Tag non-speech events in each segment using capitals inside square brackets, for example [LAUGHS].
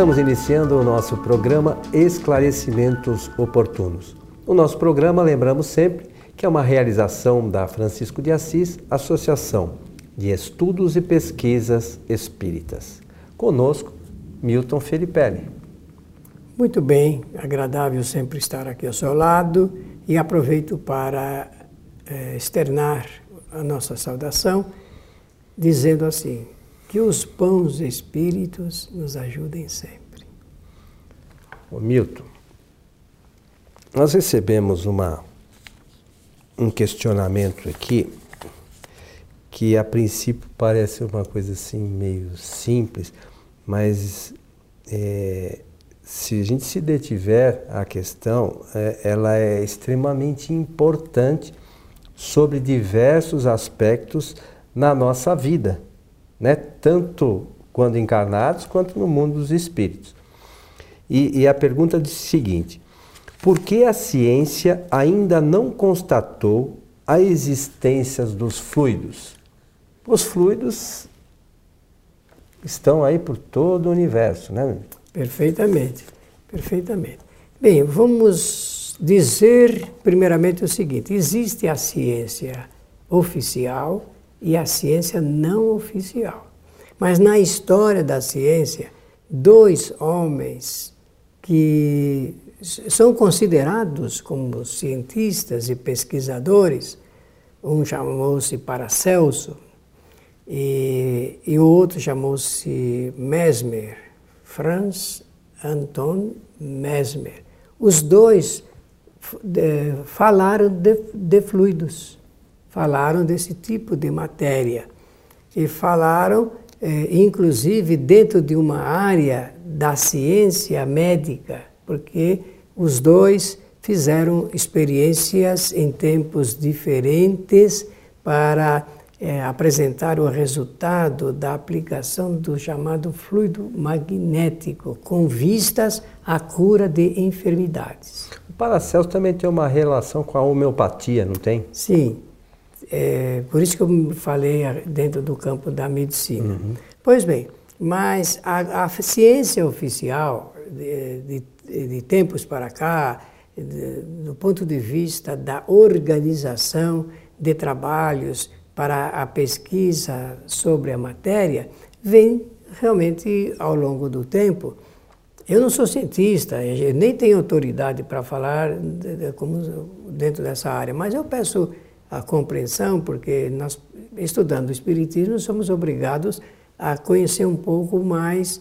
Estamos iniciando o nosso programa Esclarecimentos Oportunos. O nosso programa, lembramos sempre, que é uma realização da Francisco de Assis, Associação de Estudos e Pesquisas Espíritas. Conosco, Milton Felipe. Muito bem, agradável sempre estar aqui ao seu lado e aproveito para eh, externar a nossa saudação, dizendo assim: que os bons espíritos nos ajudem sempre. Ô Milton, nós recebemos uma, um questionamento aqui que a princípio parece uma coisa assim meio simples, mas é, se a gente se detiver à questão, é, ela é extremamente importante sobre diversos aspectos na nossa vida né? tanto quando encarnados quanto no mundo dos espíritos. E, e a pergunta diz o seguinte: por que a ciência ainda não constatou a existência dos fluidos? Os fluidos estão aí por todo o universo, né? Perfeitamente, perfeitamente. Bem, vamos dizer primeiramente o seguinte: existe a ciência oficial e a ciência não oficial. Mas na história da ciência, dois homens que são considerados como cientistas e pesquisadores, um chamou-se Paracelso e, e o outro chamou-se Mesmer, Franz Anton Mesmer. Os dois de, falaram de, de fluidos falaram desse tipo de matéria. E falaram, eh, inclusive, dentro de uma área da ciência médica, porque os dois fizeram experiências em tempos diferentes para eh, apresentar o resultado da aplicação do chamado fluido magnético, com vistas à cura de enfermidades. O Paracelso também tem uma relação com a homeopatia, não tem? Sim, é, por isso que eu falei dentro do campo da medicina. Uhum. Pois bem, mas a, a ciência oficial, de, de, de, tempos para cá, de, do ponto de vista da organização de trabalhos para a pesquisa sobre a matéria, vem realmente ao longo do tempo. Eu não sou cientista, nem tenho autoridade para falar como dentro dessa área, mas eu peço a compreensão, porque nós, estudando o Espiritismo, somos obrigados a conhecer um pouco mais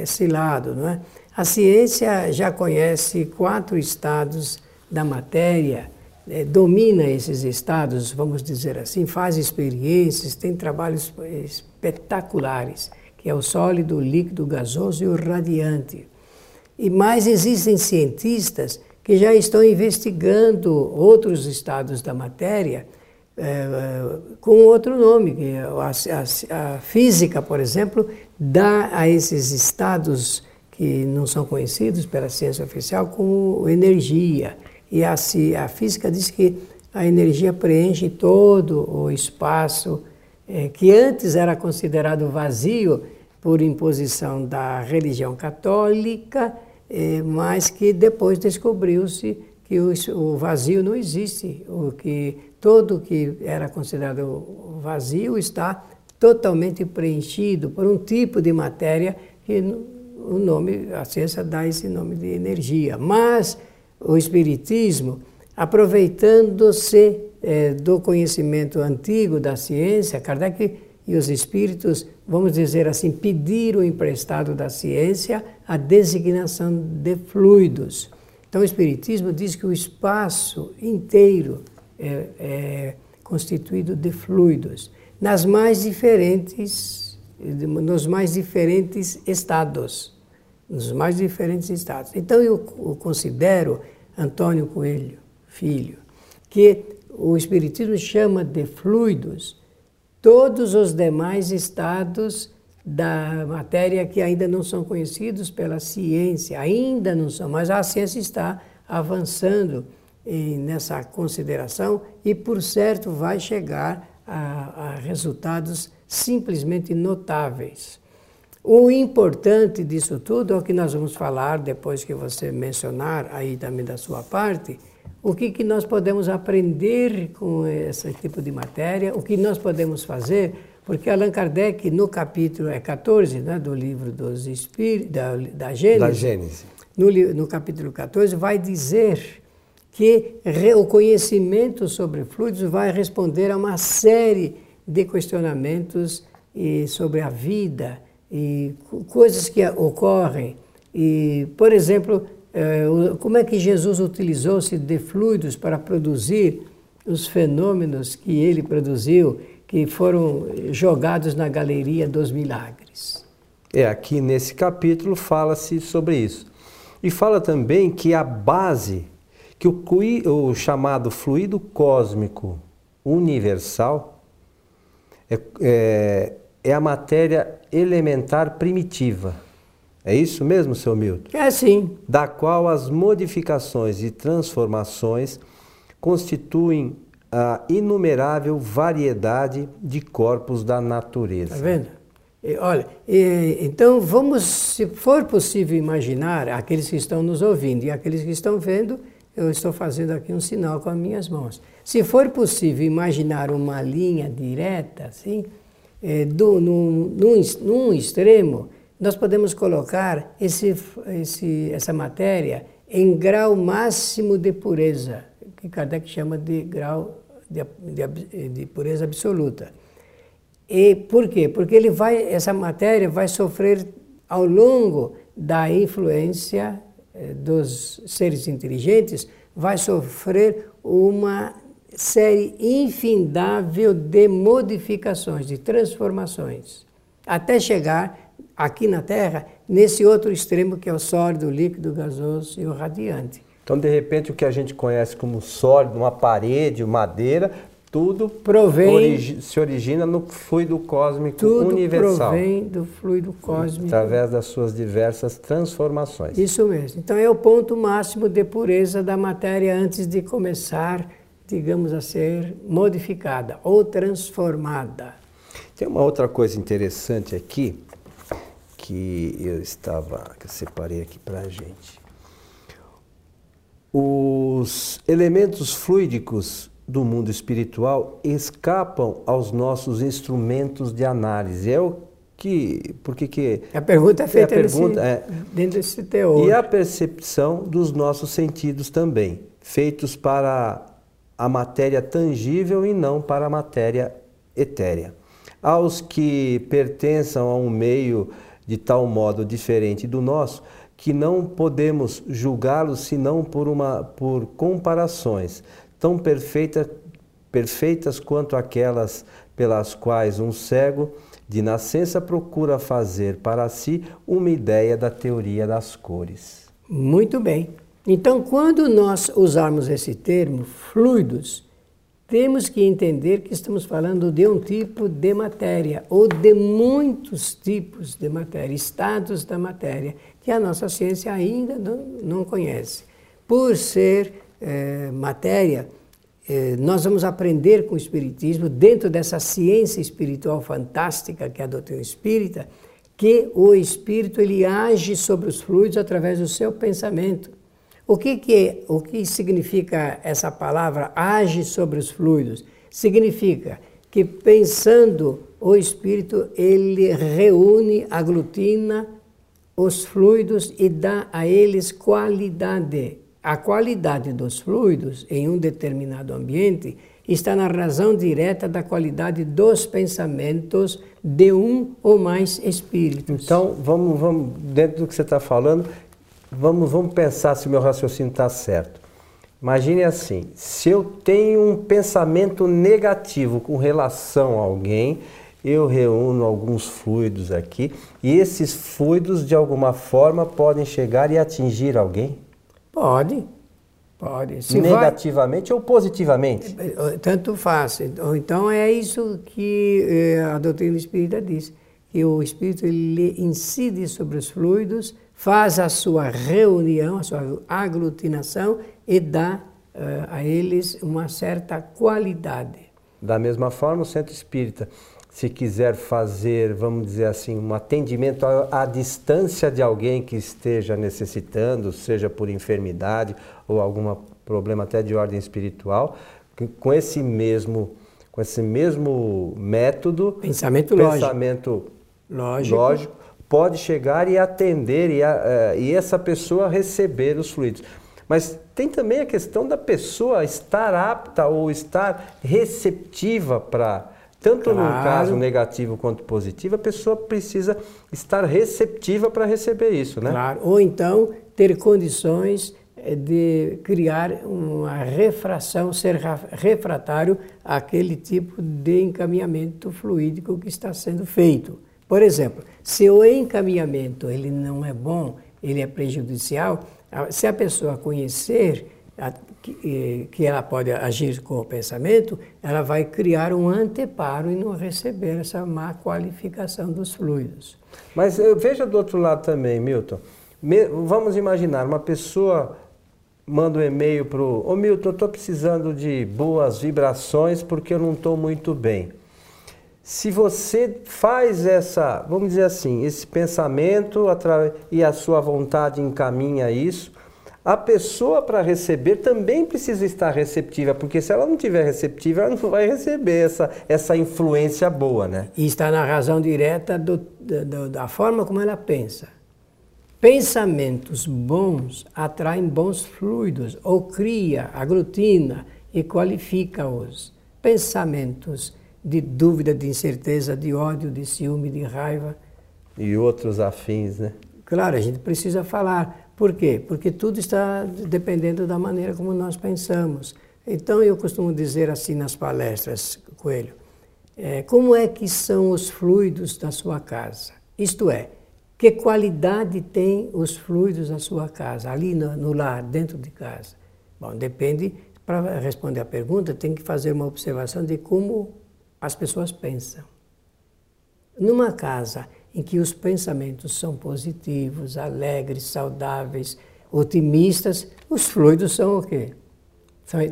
esse lado, não é? A ciência já conhece quatro estados da matéria, é, domina esses estados, vamos dizer assim, faz experiências, tem trabalhos espetaculares, que é o sólido, o líquido, o gasoso e o radiante. E mais existem cientistas que já estão investigando outros estados da matéria é, com outro nome. A, a, a, física, por exemplo, dá a esses estados que não são conhecidos pela ciência oficial como energia. E a, a física diz que a energia preenche todo o espaço é, que antes era considerado vazio por imposição da religião católica é, mas que depois descobriu-se que o, o, vazio não existe, o que todo que era considerado vazio está totalmente preenchido por um tipo de matéria que o nome, a ciência dá esse nome de energia. Mas o espiritismo, aproveitando-se é, do conhecimento antigo da ciência, Kardec e os espíritos, vamos dizer assim, pediram emprestado da ciência a designação de fluidos. Então, o Espiritismo diz que o espaço inteiro é, é constituído de fluidos, nas mais diferentes, nos mais diferentes estados, nos mais diferentes estados. Então, eu considero, Antônio Coelho, filho, que o Espiritismo chama de fluidos todos os demais estados da matéria que ainda não são conhecidos pela ciência, ainda não são, mas a ciência está avançando nessa consideração e, por certo, vai chegar a, a resultados simplesmente notáveis. O importante disso tudo é o que nós vamos falar depois que você mencionar aí também da sua parte, o que, que nós podemos aprender com esse tipo de matéria, o que nós podemos fazer, porque Allan Kardec, no capítulo é 14 né, do livro dos Espíritos, da, da Gênesis, da. No, no capítulo 14, vai dizer que o conhecimento sobre fluidos vai responder a uma série de questionamentos sobre a vida e coisas que ocorrem. E, por exemplo, como é que Jesus utilizou-se de fluidos para produzir os fenômenos que ele produziu, que foram jogados na galeria dos milagres? É, aqui nesse capítulo fala-se sobre isso. E fala também que a base, que o, o chamado fluido cósmico universal é, é, é a matéria elementar primitiva. É isso mesmo, seu Milton? É sim. Da qual as modificações e transformações constituem a inumerável variedade de corpos da natureza. Está vendo? E, olha, e, então vamos, se for possível imaginar, aqueles que estão nos ouvindo e aqueles que estão vendo, eu estou fazendo aqui um sinal com as minhas mãos. Se for possível imaginar uma linha direta, assim, é, do, num, num, num, extremo, nós podemos colocar esse, esse, essa matéria em grau máximo de pureza, que Kardec chama de grau de, de, de pureza absoluta. E por quê? Porque ele vai, essa matéria vai sofrer ao longo da influência eh, dos seres inteligentes, vai sofrer uma série infindável de modificações, de transformações, até chegar aqui na Terra, nesse outro extremo que é o sólido, o líquido, o gasoso e o radiante. Então, de repente, o que a gente conhece como sólido, uma parede, madeira, tudo provém, origi se origina no fluido cósmico tudo universal. provém do fluido cósmico. Através das suas diversas transformações. Isso mesmo. Então, é o ponto máximo de pureza da matéria antes de começar digamos, a ser modificada ou transformada. Tem uma outra coisa interessante aqui que eu estava, que eu separei aqui para a gente. Os elementos fluídicos do mundo espiritual escapam aos nossos instrumentos de análise. É o que, porque que a pergunta é feita é a pergunta, nesse, é, dentro desse teor. E a percepção dos nossos sentidos também, feitos para a matéria tangível e não para a matéria etérea. Aos que pertençam a um meio de tal modo diferente do nosso, que não podemos julgá-los senão por, uma, por comparações tão perfeita, perfeitas quanto aquelas pelas quais um cego de nascença procura fazer para si uma ideia da teoria das cores. Muito bem. Então, quando nós usarmos esse termo, fluidos, temos que entender que estamos falando de um tipo de matéria, ou de muitos tipos de matéria, estados da matéria, que a nossa ciência ainda não, não conhece. Por ser é, matéria, é, nós vamos aprender com o Espiritismo, dentro dessa ciência espiritual fantástica que é a doutrina espírita, que o espírito ele age sobre os fluidos através do seu pensamento. O que, que, o que significa essa palavra age sobre os fluidos? Significa que pensando o espírito, ele reúne, aglutina os fluidos e dá a eles qualidade. A qualidade dos fluidos em um determinado ambiente está na razão direta da qualidade dos pensamentos de um ou mais espíritos. Então, vamos, vamos dentro do que você está falando, vamos, vamos pensar se o meu raciocínio está certo. Imagine assim: se eu tenho um pensamento negativo com relação a alguém, eu reúno alguns fluidos aqui e esses fluidos de alguma forma podem chegar e atingir alguém? Pode, pode. Se Negativamente vai... ou positivamente? Tanto faz. Então é isso que eh, a doutrina espírita diz, que o espírito ele incide sobre os fluidos faz a sua reunião, a sua aglutinação e dá uh, a eles uma certa qualidade. Da mesma forma, o centro espírita, se quiser fazer, vamos dizer assim, um atendimento à, à, distância de alguém que esteja necessitando, seja por enfermidade ou algum problema até de ordem espiritual, com esse mesmo, com esse mesmo método, pensamento, pensamento lógico. lógico, pode chegar e atender e, a, uh, e essa pessoa receber os fluidos. Mas tem também a questão da pessoa estar apta ou estar receptiva para tanto claro. no caso negativo quanto positivo, a pessoa precisa estar receptiva para receber isso, né? Claro. Ou então ter condições eh, de criar uma refração, ser refratário àquele tipo de encaminhamento fluídico que está sendo feito. Por exemplo, se o encaminhamento ele não é bom, ele é prejudicial, se a pessoa conhecer que, que ela pode agir com o pensamento, ela vai criar um anteparo e não receber essa má qualificação dos fluidos. Mas eu veja do outro lado também, Milton. Vamos imaginar, uma pessoa manda um e-mail para o... Ô Milton, estou precisando de boas vibrações porque eu não estou muito bem. Se você faz essa, vamos dizer assim, esse pensamento e a sua vontade encaminha isso, a pessoa para receber também precisa estar receptiva, porque se ela não tiver receptiva, ela não vai receber essa, essa influência boa, né? E está na razão direta do, do, da forma como ela pensa. Pensamentos bons atraem bons fluidos, ou cria, aglutina e qualifica-os. Pensamentos de dúvida, de incerteza, de ódio, de ciúme, de raiva. E outros afins, né? Claro, a gente precisa falar por quê? Porque tudo está dependendo da maneira como nós pensamos. Então eu costumo dizer assim nas palestras, Coelho, é, como é que são os fluidos da sua casa? Isto é, que qualidade tem os fluidos da sua casa, ali no, no lar, dentro de casa? Bom, depende, para responder a pergunta, tem que fazer uma observação de como as pessoas pensam. Numa casa em que os pensamentos são positivos, alegres, saudáveis, otimistas, os fluidos são o quê?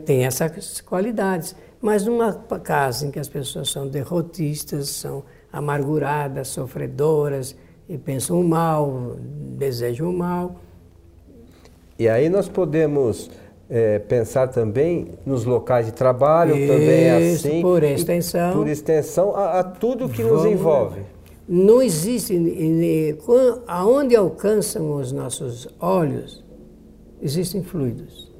Tem essas qualidades. Mas numa casa em que as pessoas são derrotistas, são amarguradas, sofredoras, e pensam o mal, desejam o mal. E aí nós podemos é, pensar também nos locais de trabalho, Isso, também é assim. Por extensão. Por extensão a, a tudo que Vamos, nos envolve. Não existe, aonde alcançam os nossos olhos, existem fluidos.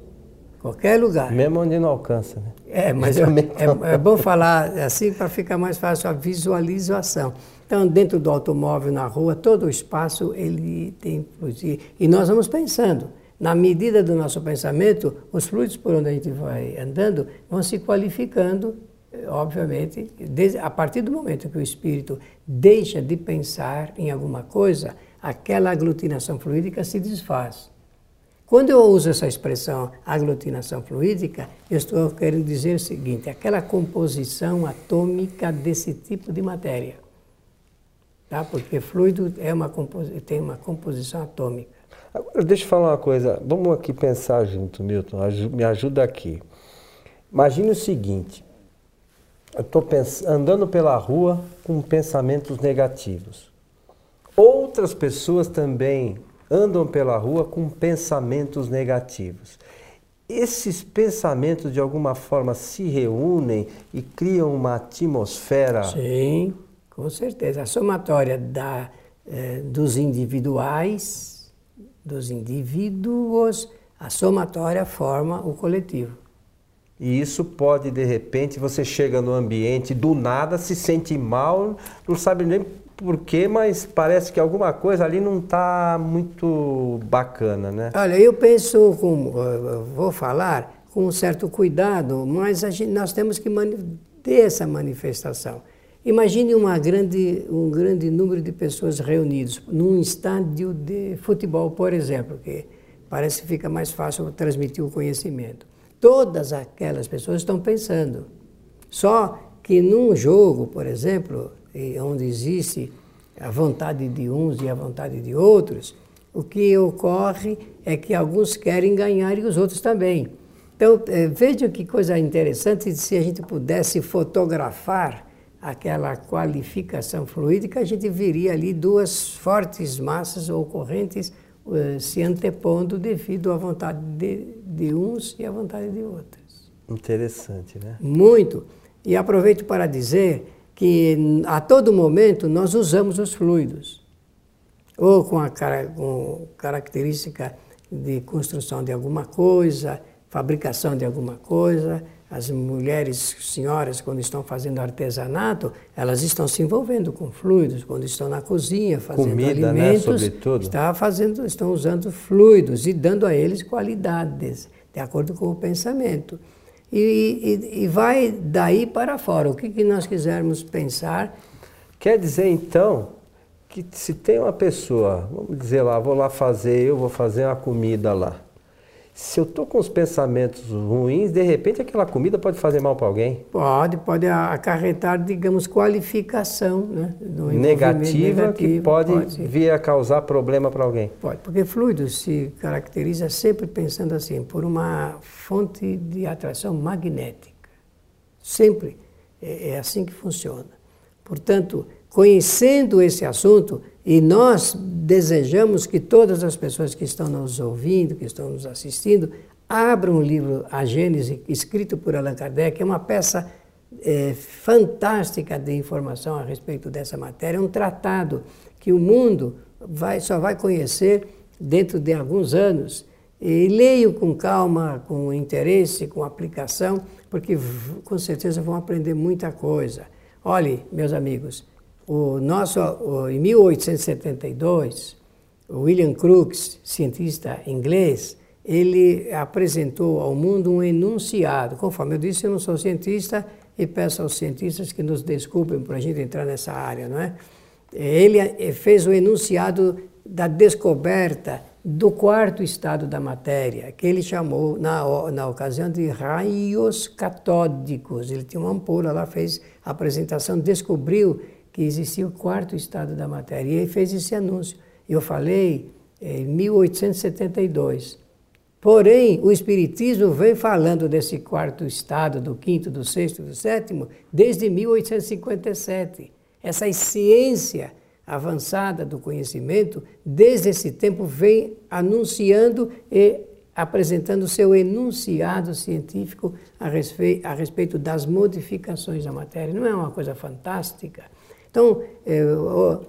Qualquer lugar. Mesmo onde não alcança, né? É, mas é, é, é bom falar assim para ficar mais fácil a visualização. Então, dentro do automóvel, na rua, todo o espaço ele tem fluidos. E nós vamos pensando. Na medida do nosso pensamento, os fluidos por onde a gente vai andando vão se qualificando obviamente, a partir do momento que o espírito deixa de pensar em alguma coisa, aquela aglutinação fluídica se desfaz. Quando eu uso essa expressão aglutinação fluídica, eu estou querendo dizer o seguinte: aquela composição atômica desse tipo de matéria. Tá? Porque fluido é uma tem uma composição atômica. Agora, deixa eu falar uma coisa. Vamos aqui pensar junto, Milton. Me ajuda aqui. Imagine o seguinte: eu estou andando pela rua com pensamentos negativos. Outras pessoas também andam pela rua com pensamentos negativos. Esses pensamentos de alguma forma se reúnem e criam uma atmosfera. Sim, com certeza. A somatória da, eh, dos individuais, dos indivíduos, a somatória forma o coletivo. E isso pode, de repente, você chega no ambiente, do nada se sente mal, não sabe nem porquê, mas parece que alguma coisa ali não está muito bacana, né? Olha, eu penso, com, vou falar com um certo cuidado, mas gente, nós temos que ter essa manifestação. Imagine uma grande, um grande número de pessoas reunidas num estádio de futebol, por exemplo, que parece que fica mais fácil transmitir o conhecimento todas aquelas pessoas estão pensando. Só que num jogo, por exemplo, onde existe a vontade de uns e a vontade de outros, o que ocorre é que alguns querem ganhar e os outros também. Então, é, vejam que coisa interessante se a gente pudesse fotografar aquela qualificação fluídica, a gente viria ali duas fortes massas ou correntes uh, se antepondo devido à vontade de, de uns e à vontade de outros. Interessante, né? Muito. E aproveito para dizer que a todo momento nós usamos os fluidos, ou com a com característica de construção de alguma coisa, fabricação de alguma coisa, as mulheres, senhoras, quando estão fazendo artesanato, elas estão se envolvendo com fluidos. Quando estão na cozinha fazendo Comida, alimentos, né? Sobretudo. Está fazendo, estão usando fluidos e dando a eles qualidades, de acordo com o pensamento. E, e, e vai daí para fora. O que, que nós quisermos pensar. Quer dizer, então, que se tem uma pessoa, vamos dizer lá, vou lá fazer, eu vou fazer uma comida lá. Se eu estou com os pensamentos ruins, de repente aquela comida pode fazer mal para alguém? Pode, pode acarretar, digamos, qualificação né, negativa negativo, que pode, pode vir a causar problema para alguém. Pode, porque fluido se caracteriza sempre pensando assim, por uma fonte de atração magnética. Sempre é, é assim que funciona. Portanto, conhecendo esse assunto, e nós desejamos que todas as pessoas que estão nos ouvindo, que estão nos assistindo, abram o livro A Gênese, escrito por Allan Kardec, é uma peça é, fantástica de informação a respeito dessa matéria, é um tratado que o mundo vai, só vai conhecer dentro de alguns anos. E leiam com calma, com interesse, com aplicação, porque com certeza vão aprender muita coisa. Olhe, meus amigos, o nosso, em 1872, o William Crookes, cientista inglês, ele apresentou ao mundo um enunciado. Conforme eu disse, eu não sou cientista e peço aos cientistas que nos desculpem por a gente entrar nessa área, não é? Ele eh, fez o enunciado da descoberta do quarto estado da matéria, que ele chamou, na, na ocasião, de raios catódicos. Ele tinha uma ampola lá, fez a apresentação, descobriu que existia o quarto estado da matéria. E ele fez esse anúncio. Eu falei em 1872. Porém, o Espiritismo vem falando desse quarto estado, do quinto, do sexto, do sétimo, desde 1857. Essa ciência avançada do conhecimento, desde esse tempo, vem anunciando e apresentando seu enunciado científico a respeito, a respeito das modificações da matéria. Não é uma coisa fantástica? Então, eh,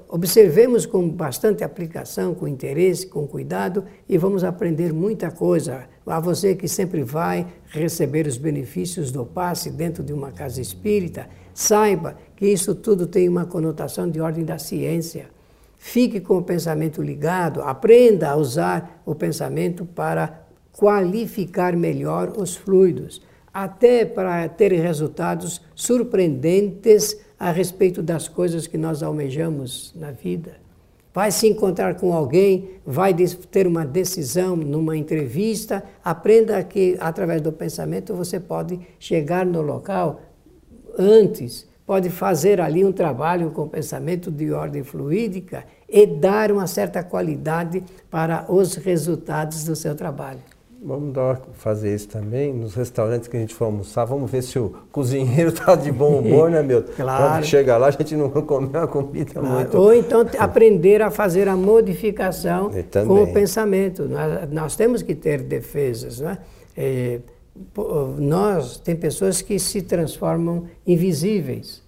observemos com bastante aplicação, com interesse, com cuidado e vamos aprender muita coisa. A você que sempre vai receber os benefícios do passe dentro de uma casa espírita, saiba que isso tudo tem uma conotação de ordem da ciência. Fique com o pensamento ligado, aprenda a usar o pensamento para qualificar melhor os fluidos, até para ter resultados surpreendentes a respeito das coisas que nós almejamos na vida. Vai se encontrar com alguém, vai ter uma decisão numa entrevista, aprenda que através do pensamento você pode chegar no local antes, pode fazer ali um trabalho com pensamento de ordem fluídica e dar uma certa qualidade para os resultados do seu trabalho. Vamos dar, fazer isso também nos restaurantes que a gente for almoçar. Vamos ver se o cozinheiro está de bom humor, né, meu? [LAUGHS] Claro. Quando chega lá, a gente não [LAUGHS] comer uma comida claro. muito. Ou então [LAUGHS] aprender a fazer a modificação com o pensamento. Nós, nós, temos que ter defesas, né? É, nós, tem pessoas que se transformam invisíveis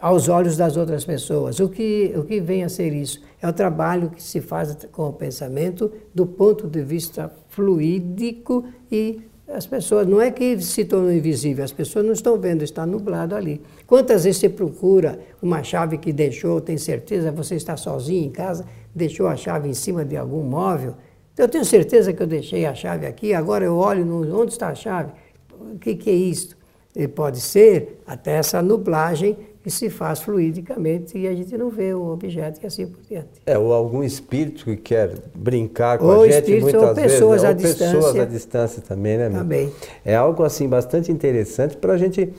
aos olhos das outras pessoas. O que, o que vem a ser isso? É o trabalho que se faz com o pensamento do ponto de vista fluídico e as pessoas, não é que se tornam invisíveis, as pessoas não estão vendo, está nublado ali. Quantas vezes você procura uma chave que deixou, tem certeza, você está sozinho em casa, deixou a chave em cima de algum móvel? Eu tenho certeza que eu deixei a chave aqui, agora eu olho, no, onde está a chave? O que, que é isso? E pode ser até essa nublagem que se faz fluidicamente e a gente não vê o objeto e assim por diante. É, ou algum espírito que quer brincar com ou a gente muitas ou vezes. Pessoas né? à ou distância. pessoas à distância também, né? Também. É algo assim bastante interessante para a gente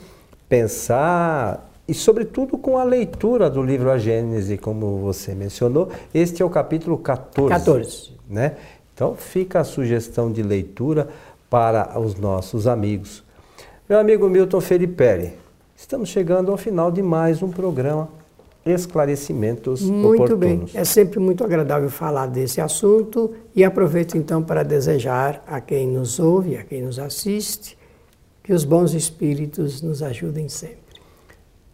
pensar e sobretudo com a leitura do livro A Gênese, como você mencionou. Este é o capítulo 14. 14. Né? Então fica a sugestão de leitura para os nossos amigos. Meu amigo Milton Felipe, estamos chegando ao final de mais um programa Esclarecimentos muito Oportunos. bem, é sempre muito agradável falar desse assunto e aproveito então para desejar a quem nos ouve, a quem nos assiste, que os bons espíritos nos ajudem sempre.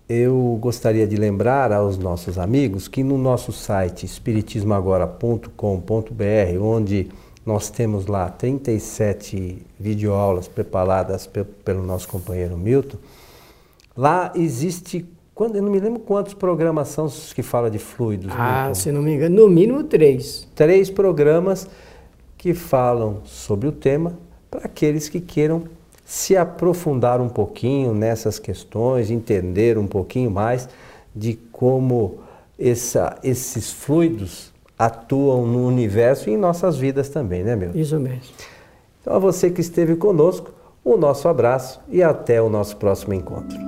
Eu gostaria de lembrar aos nossos amigos que no nosso site espiritismoagora.com.br, onde nós temos lá 37 videoaulas preparadas pelo nosso companheiro Milton, lá existe, quando, eu não me lembro quantos programas são que fala de fluidos. Ah, Milton. se não me engano, no mínimo três. Três programas que falam sobre o tema para aqueles que queiram se aprofundar um pouquinho nessas questões, entender um pouquinho mais de como essa, esses fluidos atuam no universo e em nossas vidas também, né, meu? Isso mesmo. Então, a você que esteve conosco, o nosso abraço e até o nosso próximo encontro.